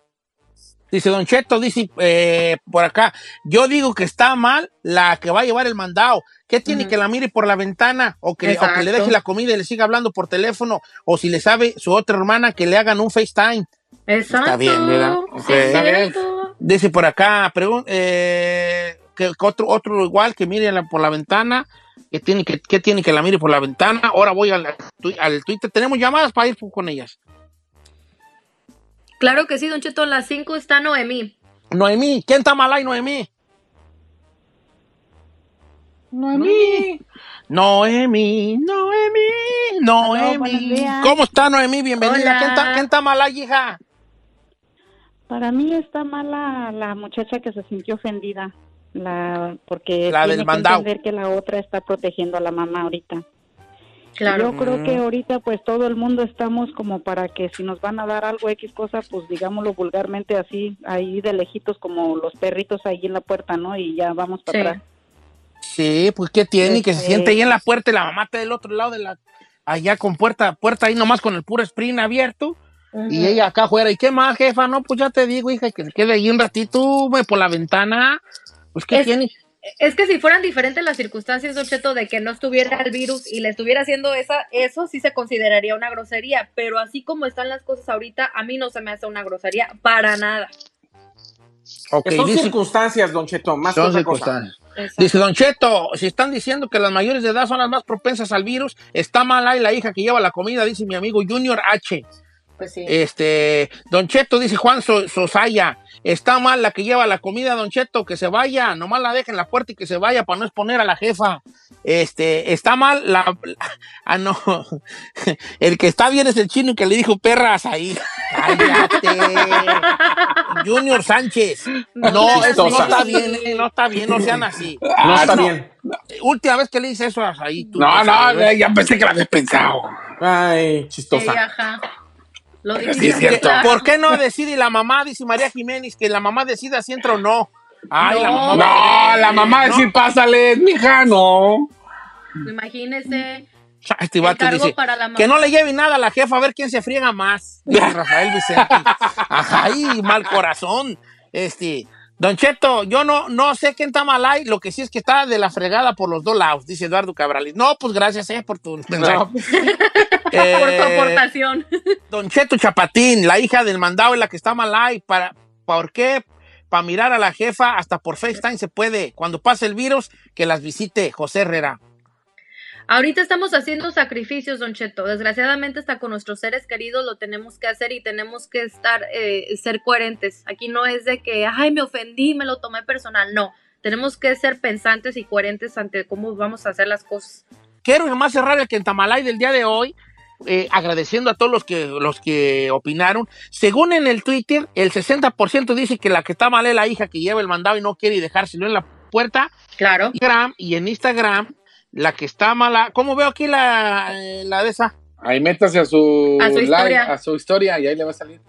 Dice Don Cheto, dice eh, por acá, yo digo que está mal la que va a llevar el mandado. ¿Qué tiene que la mire por la ventana? O que, o que le deje la comida y le siga hablando por teléfono. O si le sabe su otra hermana que le hagan un FaceTime. Exacto. bien, ¿verdad? Sí, Está. Dice por acá, eh, que, otro, otro igual que mire la- por la ventana. Que tiene que, que tiene que la mire por la ventana. Ahora voy al, tu- al Twitter. Tenemos llamadas para ir con ellas. Claro que sí, Don Cheto, a las 5 está Noemí. Noemí, ¿quién está mal ahí, Noemí? Noemí. Noemí, Noemí, Noemí. ¿Cómo está Noemí? Bienvenida. Hola. ¿Quién está, quién está mal ahí, hija? Para mí está mala la muchacha que se sintió ofendida, la porque La tiene del que mandado. entender que la otra está protegiendo a la mamá ahorita. Claro. Yo creo que ahorita pues todo el mundo estamos como para que si nos van a dar algo X cosa, pues digámoslo vulgarmente así, ahí de lejitos como los perritos ahí en la puerta, ¿no? Y ya vamos para Sí. atrás. Sí, pues ¿qué tiene? Que se Este- siente ahí en la puerta y la mamá está del otro lado de la... Allá con puerta, puerta ahí nomás con el puro sprint abierto. Y ella acá afuera. ¿Y qué más, jefa? No, pues ya te digo, hija, que se quede ahí un ratito, me por la ventana. Pues ¿qué Es- tiene? Es que si fueran diferentes las circunstancias, Don Cheto, de que no estuviera el virus y le estuviera haciendo esa, eso sí se consideraría una grosería. Pero así como están las cosas ahorita, a mí no se me hace una grosería para nada. Ok, Son dice- circunstancias, Don Cheto, más que Son otra circunstancias. Dice Don Cheto, si están diciendo que las mayores de edad son las más propensas al virus, está mal ahí la hija que lleva la comida, dice mi amigo Junior H. Pues sí. Este, Don Cheto, dice Juan So- Sosaya, está mal la que lleva la comida, Don Cheto, que se vaya, nomás la deja en la puerta y que se vaya para no exponer a la jefa. Este, está mal la, ah, no, el que está bien es el chino que le dijo perras ahí. Cállate. Junior Sánchez. No, eso no está bien, eh, no está bien, no sean así. No está bien. Última vez que le hice eso ahí. tú, No, no, sabes. ya pensé que la habías pensado. Ay, Sí, chistosa. ajá. Lo sí es cierto. ¿Por qué no decide la mamá, dice María Jiménez, que la mamá decida si entra o no? Ay, la No. mamá. No, la mamá No. decir, pásale, mija, no. Imagínese. Este vato dice la que no le lleve nada a la jefa a ver quién se friega más. Dice Rafael Vicente. Ajá, ay, mal corazón. Este, Don Cheto, yo no, no sé quién está mal ahí, lo que sí es que está de la fregada por los dos lados, dice Eduardo Cabrales. No, pues gracias, eh, por tu mensaje. No. Eh, Por tu aportación. Don Cheto Chapatín, la hija del mandado es la que está mal ahí. Para, ¿Por qué? Para mirar a la jefa, hasta por FaceTime se puede. Cuando pase el virus, que las visite José Herrera. Ahorita estamos haciendo sacrificios, Don Cheto. Desgraciadamente, hasta con nuestros seres queridos lo tenemos que hacer y tenemos que estar, eh, ser coherentes. Aquí no es de que, ay, me ofendí, me lo tomé personal. No, tenemos que ser pensantes y coherentes ante cómo vamos a hacer las cosas. Quiero nomás cerrar el Quentamalay del día de hoy, eh, agradeciendo a todos los que, los que opinaron. Según en el Twitter, el 60% dice que la que está mal es la hija que lleva el mandado y no quiere dejárselo en la puerta. Claro. Instagram, y en Instagram, la que está mala. ¿Cómo veo aquí la, eh, la de esa? Ahí métase a su, A su live, historia. a su historia y ahí le va a salir.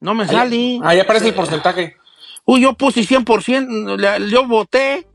No me sale. Ahí aparece el porcentaje. Uy, yo puse 100%, la- yo voté.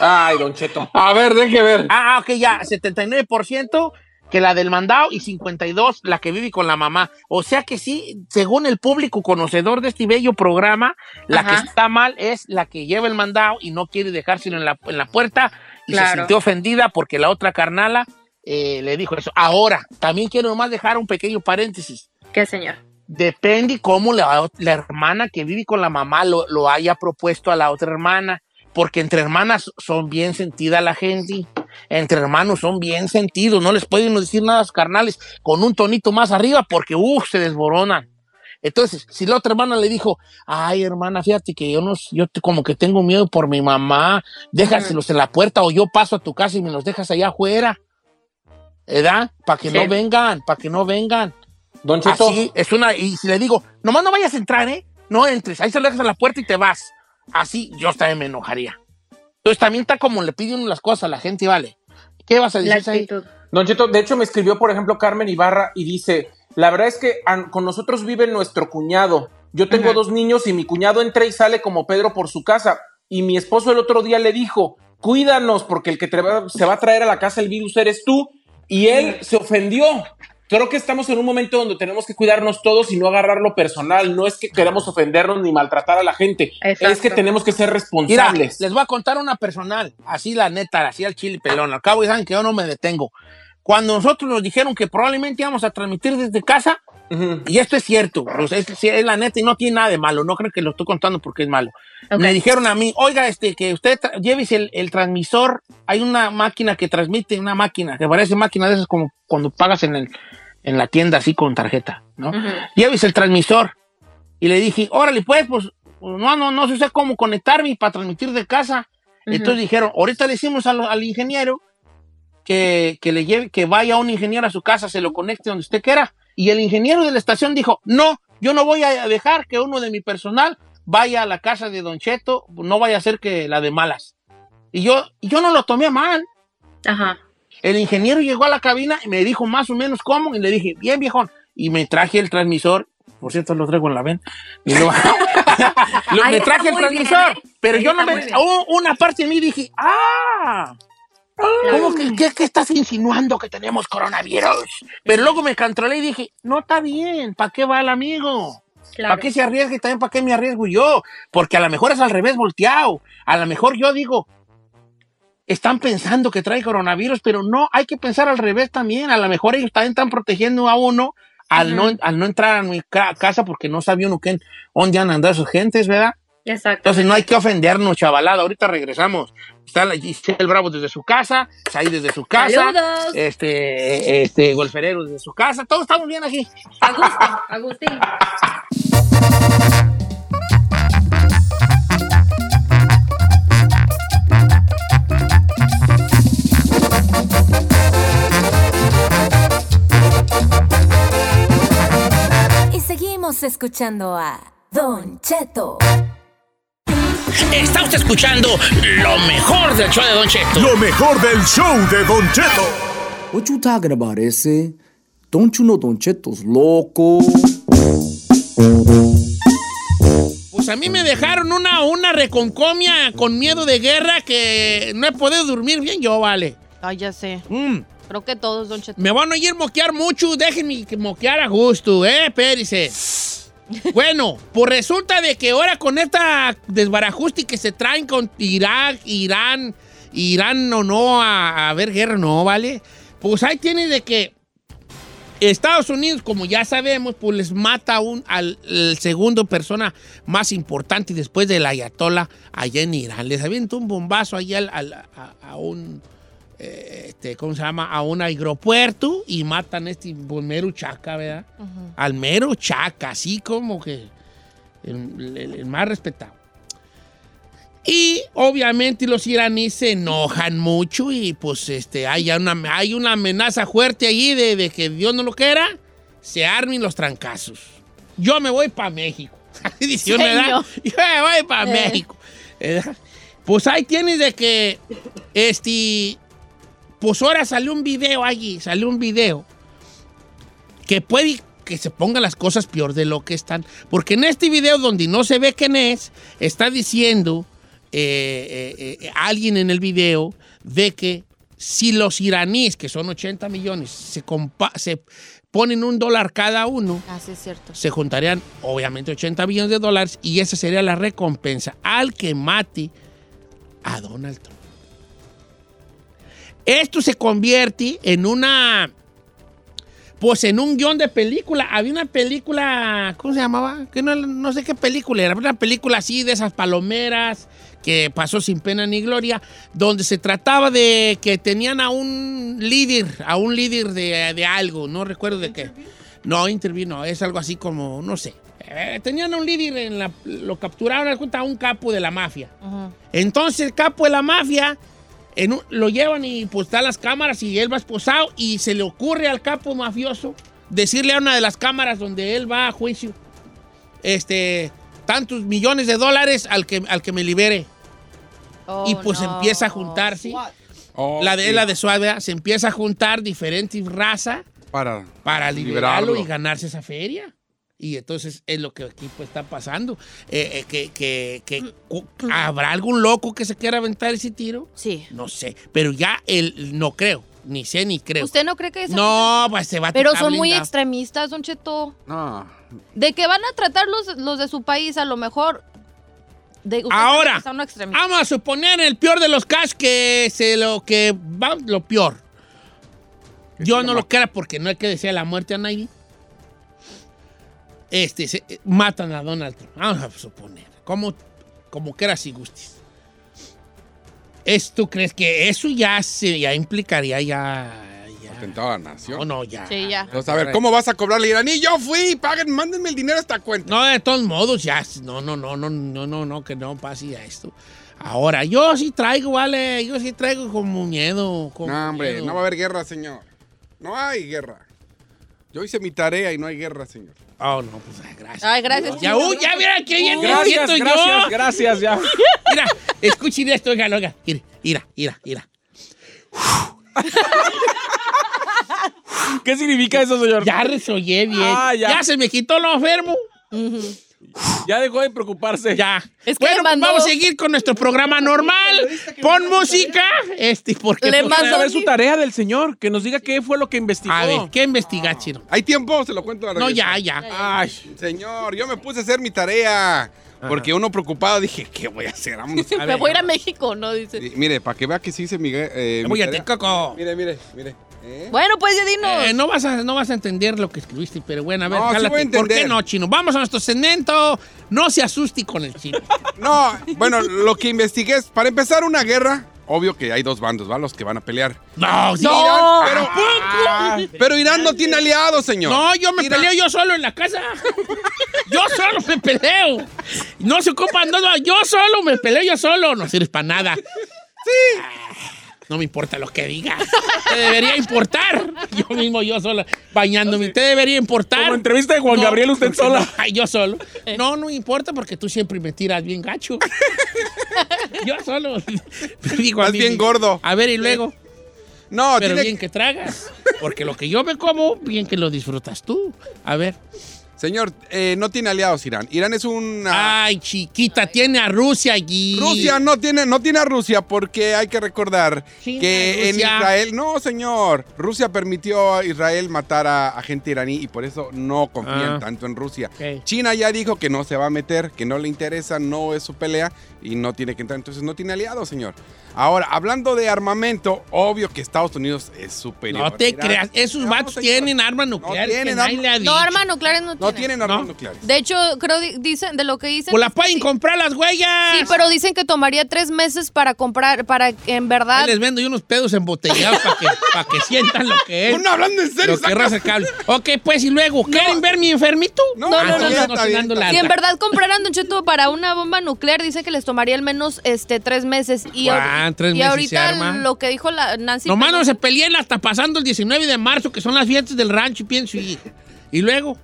Ay, Don Cheto. A ver, deje ver. Ah, ok, ya, 79% que la del mandado y 52% la que vive con la mamá. O sea que sí, según el público conocedor de este bello programa, la Ajá. que está mal es la que lleva el mandado y no quiere dejárselo en la, en la puerta y se sintió ofendida porque la otra carnala eh, le dijo eso. Ahora, también quiero nomás dejar un pequeño paréntesis. ¿Qué, señor? depende cómo la, la hermana que vive con la mamá lo, lo haya propuesto a la otra hermana, porque entre hermanas son bien sentida la gente, entre hermanos son bien sentidos, no les pueden decir nada a carnales con un tonito más arriba porque, uff, se desboronan. Entonces, si la otra hermana le dijo, ay, hermana, fíjate que yo no, yo te- como que tengo miedo por mi mamá, déjaselos en la puerta o yo paso a tu casa y me los dejas allá afuera. ¿Verdad? Para que Sí. no vengan, para que no vengan. Don Cheto. Así, es una, y si le digo, nomás no vayas a entrar, ¿eh? No entres, ahí se lo dejas a la puerta y te vas. Así, yo también me enojaría. Entonces también está como le pide uno las cosas a la gente, ¿vale? ¿Qué vas a decir ahí? Don Cheto, de hecho me escribió, por ejemplo, Carmen Ibarra y dice, la verdad es que con nosotros vive nuestro cuñado. Yo tengo dos niños y mi cuñado entra y sale como Pedro por su casa. Y mi esposo el otro día le dijo, cuídanos porque el que va- se va a traer a la casa el virus eres tú. Y él se ofendió. Creo que estamos en un momento donde tenemos que cuidarnos todos y no agarrarlo personal. No es que queramos ofendernos ni maltratar a la gente. Es que tenemos que ser Mira, responsables. les voy a contar una personal, así la neta, así al chile pelón. Al cabo, ya saben que yo no me detengo. Cuando nosotros nos dijeron que probablemente íbamos a transmitir desde casa, y esto es cierto, sea, es, es la neta y no tiene nada de malo, no creo que lo estoy contando porque es malo. Ok. Me dijeron a mí, oiga, este, que usted llévese el, el transmisor, hay una máquina que transmite, una máquina, que parece máquina de esas como cuando pagas en, el, en la tienda así con tarjeta, ¿no? Llévese el transmisor. Y le dije, órale, pues, pues, no, no, no sé cómo conectarme para transmitir de casa. Ujú. Entonces dijeron, ahorita le decimos al, al ingeniero que, que le lleve, que vaya un ingeniero a su casa, se lo conecte donde usted quiera. Y el ingeniero de la estación dijo, no, yo no voy a dejar que uno de mi personal vaya a la casa de Don Cheto, no vaya a ser que la de malas. Y yo, yo no lo tomé a mal. Ajá. El ingeniero llegó a la cabina y me dijo más o menos cómo, y le dije, bien viejón, y me traje el transmisor, por cierto lo traigo en la ven, y lo- me traje el bien, transmisor, ¿eh? pero Ahí yo no me, una parte de mí dije, ah, ¿cómo que, qué, qué estás insinuando que tenemos coronavirus? Pero luego me controlé y dije, no está bien, ¿para qué va el amigo? Claro. ¿Para qué se arriesga y también para qué me arriesgo yo? Porque a lo mejor es al revés volteado. A lo mejor yo digo, están pensando que trae coronavirus, pero no, hay que pensar al revés también. A lo mejor ellos también están protegiendo a uno al, no, al no entrar a mi ca- casa porque no sabía uno qué, dónde han andado sus gentes, ¿verdad? Exacto. Entonces no hay que ofendernos, chavalada. Ahorita regresamos. Está la Giselle Bravo desde su casa, Saí desde su casa, Saludos. este, este, Golferero desde su casa. Todos estamos bien aquí. Agustín. Y seguimos escuchando a Don Cheto. Está usted escuchando lo mejor del show de Don Cheto. Lo mejor del show de Don Cheto. What you talking about, ese? Don't you know Don Cheto's loco? Pues a mí me dejaron una, una reconcomia con miedo de guerra que no he podido dormir bien yo, vale. Ay, ya sé. Mm. Creo que todos, Don Cheto. Me van a ir moquear mucho, déjenme que moquear a gusto, ¿eh? Espérese. Bueno, pues resulta de que ahora con esta desbarajuste que se traen con Irak, Irán, Irán o no a, ver guerra, no, ¿vale? Pues ahí tiene de que Estados Unidos, como ya sabemos, pues les mata un, al segundo persona más importante después del Ayatollah allá en Irán. Les avienta un bombazo allá al- a un, eh, este, ¿cómo se llama? A un aeropuerto y matan a este pues, mero chaca, ¿verdad? Al mero chaca, así como que el, el- el más respetado. Y obviamente los iraníes se enojan mucho y pues este, hay, una, hay una amenaza fuerte allí de, de que Dios no lo quiera, se armen los trancazos. Yo me voy para México. Yo me voy para Eh. México. ¿verdad? Pues ahí tienes de que, este, pues ahora salió un video allí, salió un video que puede que se pongan las cosas peor de lo que están. Porque en este video donde no se ve quién es, está diciendo eh, eh, eh, alguien en el video de que si los iraníes, que son 80 millones, se, se ponen un dólar cada uno, Ah, sí, es cierto. se juntarían obviamente 80 millones de dólares y esa sería la recompensa al que mate a Donald Trump. Esto se convierte en una, Pues en un guion de película, había una película, ¿cómo se llamaba? Que no, no sé qué película era, una película así de esas palomeras que pasó sin pena ni gloria, donde se trataba de que tenían a un líder, a un líder de, de algo, no recuerdo de qué. No, intervino, es algo así como, no sé. Eh, tenían a un líder, en la, lo capturaron, a un capo de la mafia. Entonces el capo de la mafia en un- lo llevan y pues está las cámaras y él va esposado y se le ocurre al capo mafioso decirle a una de las cámaras donde él va a juicio, este, tantos millones de dólares al que, al que me libere. y pues empieza a juntarse. la de la de Suave se empieza a juntar diferentes razas Para, para liberarlo, liberarlo. y ganarse esa feria. Y entonces es lo que aquí pues, está pasando. Eh, eh, que, que- que- cu- ¿Habrá algún loco que se quiera aventar ese tiro? Sí. No sé. Pero ya el, no creo. Ni sé ni creo. ¿Usted no cree que es No, pues se va a Pero son muy extremistas, Don Cheto. No. De que van a tratar los, los de su país, a lo mejor. De, Ahora, vamos a suponer el peor de los casos que se lo que va lo peor. Yo no lo quiera porque no hay que desear la muerte a nadie. Este, se- eh, matan a Donald Trump. Vamos a suponer. Como, como quiera si gustes. ¿Es, ¿Tú crees que eso ya, se, ya implicaría ya... Atentado a la nación. No, no, ya. Sí, ya. Entonces, a ver, ¿cómo vas a cobrarle iraní? Yo fui, paguen, mándenme el dinero a esta cuenta. No, de todos modos, ya. No, no, no, no, no, no, no, que no pase ya esto. Ahora, yo sí traigo, vale, yo sí traigo como miedo. Como No, hombre, miedo. no va a haber guerra, señor. No hay guerra. Yo hice mi tarea y no hay guerra, señor. Oh, no, pues gracias. Ay, gracias. Ya, uy, ya mira qué bien me Gracias, gracias, yo. gracias, ya. Mira, escuchen esto, oigan, oigan. Mira, mira, mira, mira. ¿Qué significa eso, señor? Ya resollé bien. Ah, ya. ya. se me quitó lo enfermo. Ya dejó de preocuparse. Ya. Es que bueno, pues mandó- vamos a seguir con nuestro programa normal. Pon música. Este, porque Le pues, Vamos mandó- a ver su tarea del señor, que nos diga qué fue lo que investigó. A ver, ¿qué investiga, Chino? ¿Hay tiempo? Se lo cuento a No, ya, ya. Ay, señor, yo me puse a hacer mi tarea. Porque uno preocupado dije, ¿qué voy a hacer? Vámonos. A Me voy a ir a México, ¿no? Dice. Mire, para que vea que sí hice mi, eh, mi Voy a tarea. Coco. Mire, mire, mire. ¿Eh? Bueno, pues ya dinos. Eh, no, vas a, no vas a entender lo que escribiste, pero bueno, a ver, No, sí jálate. voy a ¿Por qué no, Chino? Vamos a nuestro segmento. No se asuste con el chino. No, bueno, lo que investigué es, para empezar una guerra, obvio que hay dos bandos, ¿va? Los que van a pelear. No, sí. Irán, pero, ¿A poco? Ah, pero Irán no tiene aliados, señor. No, yo me Irán- peleo yo solo en la casa. Yo solo me peleo. No se ocupan dos. Yo solo me peleo yo solo. No sirves para nada. Sí. No me importa lo que digas. Te debería importar. Yo mismo, yo solo, bañándome. Te debería importar. Como entrevista de Juan No, Gabriel, usted sola. no, yo solo. No, no importa porque tú siempre me tiras bien gacho. Yo solo. Digo, a Más mí bien gordo. A ver, y luego. No, Pero tiene bien que tragas. Porque lo que yo me como, bien que lo disfrutas tú. A ver. Señor, eh, no tiene aliados Irán. Irán es una... Ay, chiquita, tiene a Rusia allí. Rusia no tiene, no tiene a Rusia porque hay que recordar China, que en. Israel, no señor, Rusia permitió a Israel matar a, a gente iraní y por eso no confían Ah. tanto en Rusia. China ya dijo que no se va a meter, que no le interesa, no es su pelea y no tiene que entrar, entonces no tiene aliados, señor. Ahora, hablando de armamento, obvio que Estados Unidos es superior. No te Irán. creas. Esos No, vatos señor. tienen armas nucleares. tienen que nadie armas- No, armas nucleares no tienen. No tienen armas ¿No? nucleares. De hecho, creo di- dicen, de lo que dicen. Pues la es que pueden sí- comprar las huellas. Sí, pero dicen que tomaría tres meses para comprar, para en verdad. Ahí les vendo yo unos pedos embotellados para que, pa' que sientan lo que es. No, hablando en serio, Lo que raza cable. Ok, pues y luego, ¿quieren ver mi enfermito? No, No, no, no, no. Si en verdad compraran Don Cheto para una bomba nuclear, dice que les tomaría al menos este tres meses. Y, Guau, tres y meses se ahorita arma. lo que dijo la Nancy. Nomás no se peleen hasta pasando el 19 de marzo, que son las fiestas del rancho, y pienso. Y, y luego,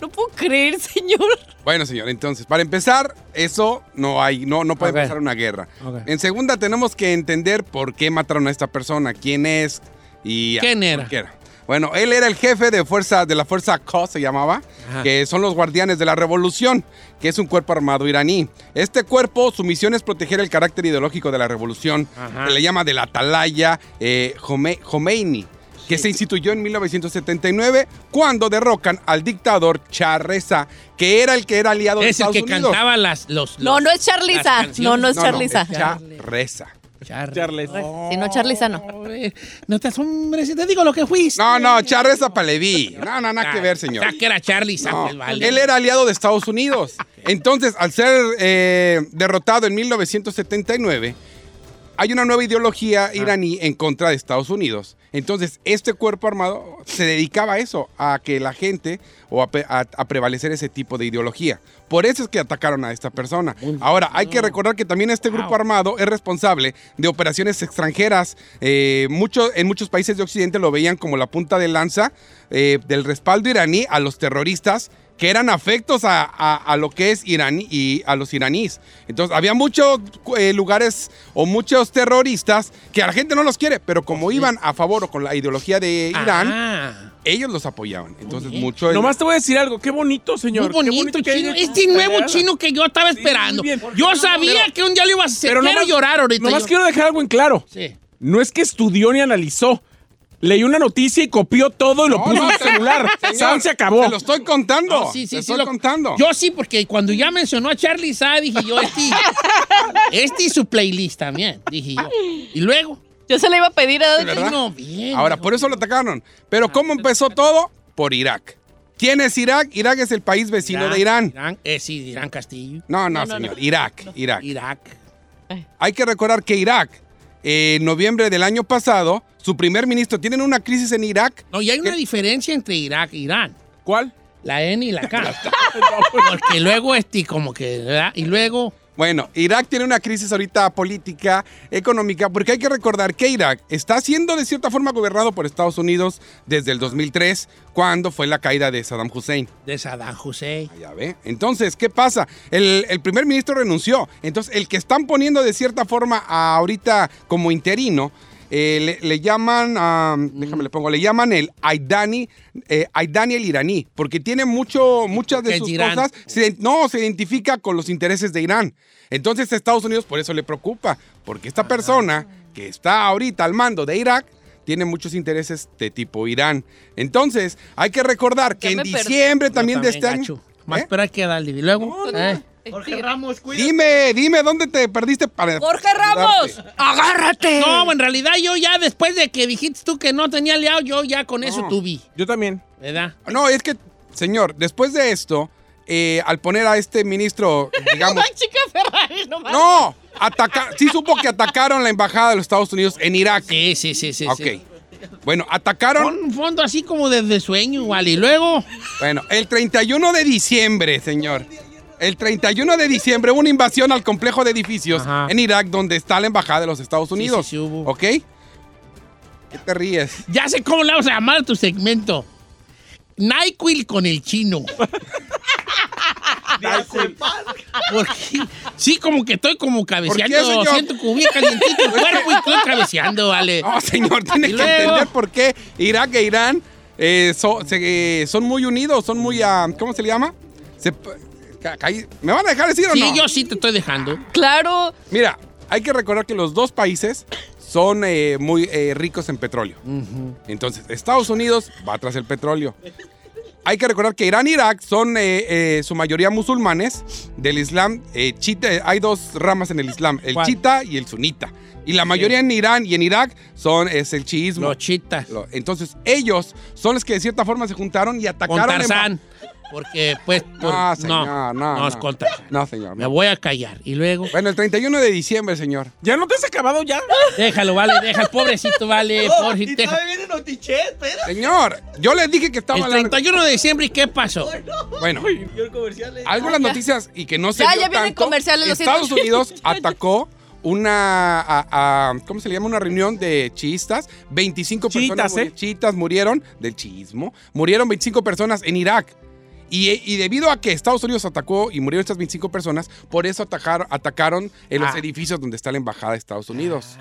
No puedo creer, señor. Bueno, señor, entonces, para empezar, eso no hay, no, no puede Ok. empezar una guerra. En segunda, tenemos que entender por qué mataron a esta persona, quién es y... ¿Quién era? qué Bueno, él era el jefe de fuerza, de la fuerza Q, se llamaba, Ajá. que son los guardianes de la revolución, que es un cuerpo armado iraní. Este cuerpo, su misión es proteger el carácter ideológico de la revolución, Ajá. se le llama del Atalaya eh, Jome- Jomeini, que se instituyó en 1979 cuando derrocan al dictador Shah Reza, que era el que era aliado de es el Estados que Unidos. cantaba las, los, No, los- no es Charliza. No, no es No, no, Charliza. es Shah Reza. Charles. Si no, Charlie Sano. No te asombres si te digo lo que fuiste. No, no, Charles Apaleví. No, no, nada que ver, señor. Que era Charlie No, vale. Él era aliado de Estados Unidos. Entonces, al ser eh, derrotado en 1979, hay una nueva ideología iraní en contra de Estados Unidos. Entonces, este cuerpo armado se dedicaba a eso, a que la gente o a, pe- a- a prevalecer ese tipo de ideología. Por eso es que atacaron a esta persona. Ahora, hay que recordar que también este grupo armado es responsable de operaciones extranjeras. Eh, mucho- en muchos países de Occidente lo veían como la punta de lanza eh, del respaldo iraní a los terroristas que eran afectos a, a- a lo que es iraní y a los iraníes. Entonces, había muchos eh, lugares o muchos terroristas que a la gente no los quiere, pero como iban a favor o con la ideología de Irán. Ellos los apoyaban. Entonces, mucho... Nomás te voy a decir algo. Qué bonito, señor. Muy Qué bonito, chino. Este nuevo chino que yo estaba esperando. Yo sabía que un día lo ibas a hacer. Pero Quiero nomás- llorar ahorita. Nomás yo. quiero dejar algo en claro. Sí. No es que estudió ni analizó. Leyó una noticia y copió todo y lo No, puso no, en su celular. señor, se acabó. Se lo estoy contando. No, sí, sí, Te sí. estoy lo- contando. Yo sí, porque cuando ya mencionó a Charlie Sa, dije yo, este, este y su playlist también, dije yo. Y luego. Yo se le iba a pedir a. No, bien. Ahora, por eso lo atacaron. Pero ¿cómo empezó todo? Por Irak. ¿Quién es Irak? Irak es el país vecino de Irán. Irán, eh, sí, Irán Castillo. No, no, No, no, señor. no. Irak, Irak. Irak. Hay que recordar que Irak, eh, en noviembre del año pasado, su primer ministro, tienen una crisis en Irak. No, y hay una diferencia entre Irak e Irán. ¿Cuál? La N y la K. Porque luego, este, como que, ¿verdad? Y luego. Bueno, Irak tiene una crisis ahorita política, económica, porque hay que recordar que Irak está siendo de cierta forma gobernado por Estados Unidos desde el 2003, cuando fue la caída de Saddam Hussein. De Saddam Hussein. Ya ve. Entonces, ¿qué pasa? El, el primer ministro renunció. Entonces, el que están poniendo de cierta forma a- ahorita como interino, eh, le, le llaman, ah, déjame le pongo, le llaman el Aidani, eh, Aidani el iraní, porque tiene mucho, muchas de sus Irán? cosas, se- no, se identifica con los intereses de Irán. Entonces, Estados Unidos por eso le preocupa, porque esta persona que está ahorita al mando de Irak, tiene muchos intereses de tipo Irán. Entonces, hay que recordar que en diciembre Yo también de también, este gacho. año. Más, ¿Eh? hay que darle. Y luego. eh. Jorge Ramos, Dime, dime, ¿dónde te perdiste para. ¡Jorge Ramos! ¡Agárrate! No, en realidad yo ya después de que dijiste tú que no tenía aliado, yo ya con eso tuve. Yo también. ¿Verdad? No, es que, señor, después de esto, eh, al poner a este ministro, digamos. chica Ferrari, no mames. ¡No! Ataca sí supo que atacaron la embajada de los Estados Unidos en Irak. Sí, sí, sí, sí. Ok. sí. Bueno, atacaron. Con un fondo así como desde sueño, igual. Y luego. Bueno, el 31 de diciembre, señor. El 31 de diciembre hubo una invasión al complejo de edificios en Irak donde está la embajada de los Estados Unidos. sí, sí hubo. ¿Ok? ¿Qué te ríes? Ya sé cómo le vamos a llamar a tu segmento. NyQuil con el chino. Porque sí, como que estoy como cabeceando. ¿Por qué, señor? Siento como bien calientito el cuerpo y estoy cabeceando, vale. No, señor, tiene que luego- entender por qué Irak e Irán eh, so- se- eh, son muy unidos, son muy, ah, ¿cómo se le llama? Se- ¿Me van a dejar decir o Sí, no? yo sí te estoy dejando. Claro. Mira, hay que recordar que los dos países son eh, muy eh, ricos en petróleo. Entonces, Estados Unidos va tras el petróleo. Hay que recordar que Irán e Irak son eh, eh, su mayoría musulmanes del Islam. eh, chita, eh, hay dos ramas en el Islam, el ¿Cuál? chita y el sunita. Y la mayoría en Irán y en Irak son es el chiismo. Los chitas. Lo- Entonces, ellos son los que de cierta forma se juntaron y Con atacaron. en- Tarzán. Porque, pues, por- No, no, señor, no, no, es no. con Tarzán. No, señor. Me no. voy a callar. Y luego. Bueno, el 31 de diciembre, señor. ¿Ya no te has acabado ya? Déjalo, vale, deja, pobrecito, vale. pobrecito, deja. Señor, yo les dije que estaba El largo. 31 de diciembre, ¿y qué pasó? Bueno, algo en las noticias y que no se Ya, vio ya vienen tanto, comerciales, lo siento. Estados Unidos atacó una, a- a- ¿cómo se le llama? Una reunión de chiistas. 25 personas Chiitas, ¿eh? chiitas murieron del chiismo. Murieron 25 personas en Irak. Y, y debido a que Estados Unidos atacó y murieron estas 25 personas, por eso atacaron, atacaron en los Ah. edificios donde está la embajada de Estados Unidos.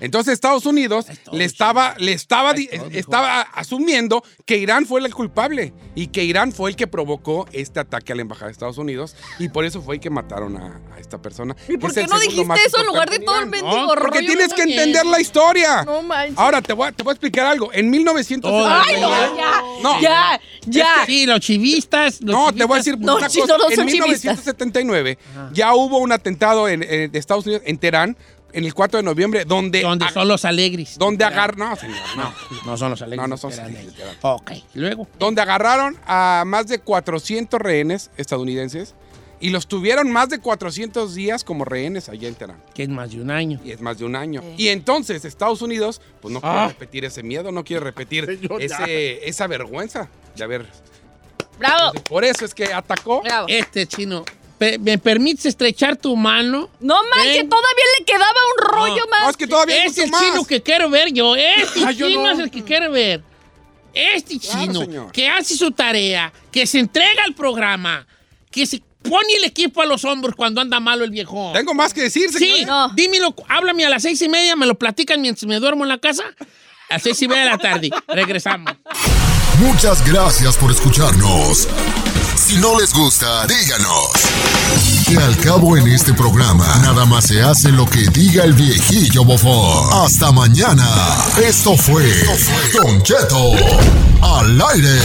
Entonces Estados Unidos le estaba, le estaba, estaba asumiendo que Irán fue el culpable y que Irán fue el que provocó este ataque a la embajada de Estados Unidos y por eso fue que mataron a, a esta persona. ¿Y por qué el no dijiste eso en lugar de todo el en mendigo No? Porque tienes que entender la historia. No manches. Ahora te voy, a- te voy a explicar algo. En 1900 Ay, no, ya. No. Ya, ya. Sí, los chivistas. los No, te voy a decir No, una cosa. en son chivistas. 1979 ya hubo un atentado en, eh, de Estados Unidos en Teherán en el 4 de noviembre, donde... Donde son los alegres. Donde agarraron... No, señor, no. No son los alegres. No, no son literal. alegres. Ok, ¿y luego. Donde agarraron a más de 400 rehenes estadounidenses y los tuvieron más de 400 días como rehenes allá en Teherán. Que es más de un año. Y es más de un año. Y entonces Estados Unidos, pues no quiere Ah. repetir ese miedo, no quiere repetir ese, esa vergüenza de haber... Bravo. Por eso es que atacó. Este chino. ¿Me permites estrechar tu mano? No manches, todavía le quedaba un rollo más. Es el chino que quiero ver yo. Este Ah, yo chino no. es el que quiero ver. Este chino señor. que hace su tarea, que se entrega al programa, que se pone el equipo a los hombros cuando anda malo el viejo. Tengo más que decir, Sí, señor. dímelo, háblame a las seis y media, me lo platican mientras me duermo en la casa. A las seis y media de la tarde. Regresamos. Muchas gracias por escucharnos. Si no les gusta, díganos. Que al cabo en este programa, nada más se hace lo que diga el viejillo bofón. Hasta mañana. Esto fue Don Cheto al aire.